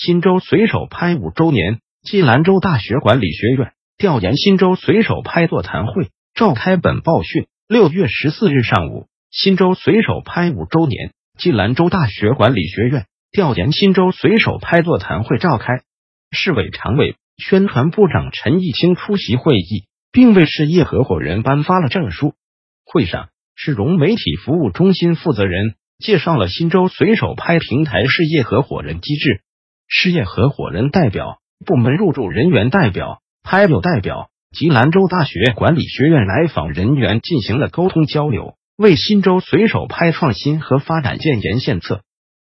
新州随手拍五周年，暨兰州大学管理学院调研新州随手拍座谈会召开。本报讯：六月十四日上午，新州随手拍五周年，暨兰州大学管理学院调研新州随手拍座谈会召开。市委常委、宣传部长陈义清出席会议，并为事业合伙人颁发了证书。会上，市融媒体服务中心负责人。介绍了新州随手拍平台事业合伙人机制，事业合伙人代表、部门入驻人员代表、拍友代表及兰州大学管理学院来访人员进行了沟通交流，为新州随手拍创新和发展建言献策。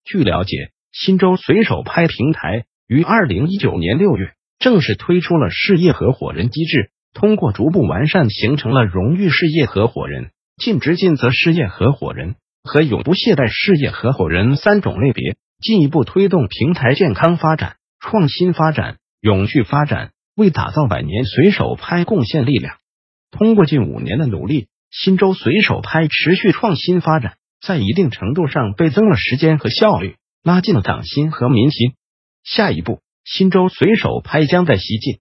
据了解，新州随手拍平台于二零一九年六月正式推出了事业合伙人机制，通过逐步完善，形成了荣誉事业合伙人、尽职尽责事业合伙人。和永不懈怠事业合伙人三种类别，进一步推动平台健康发展、创新发展、永续发展，为打造百年随手拍贡献力量。通过近五年的努力，新州随手拍持续创新发展，在一定程度上倍增了时间和效率，拉近了党心和民心。下一步，新州随手拍将在西进，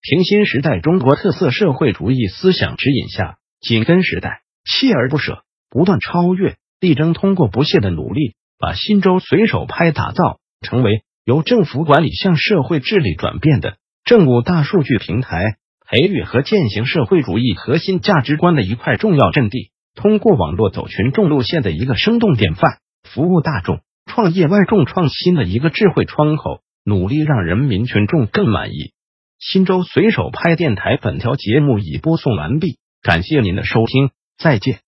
平新时代中国特色社会主义思想指引下，紧跟时代，锲而不舍，不断超越。力争通过不懈的努力，把新州随手拍打造成为由政府管理向社会治理转变的政务大数据平台，培育和践行社会主义核心价值观的一块重要阵地。通过网络走群众路线的一个生动典范，服务大众、创业万众创新的一个智慧窗口，努力让人民群众更满意。新州随手拍电台本条节目已播送完毕，感谢您的收听，再见。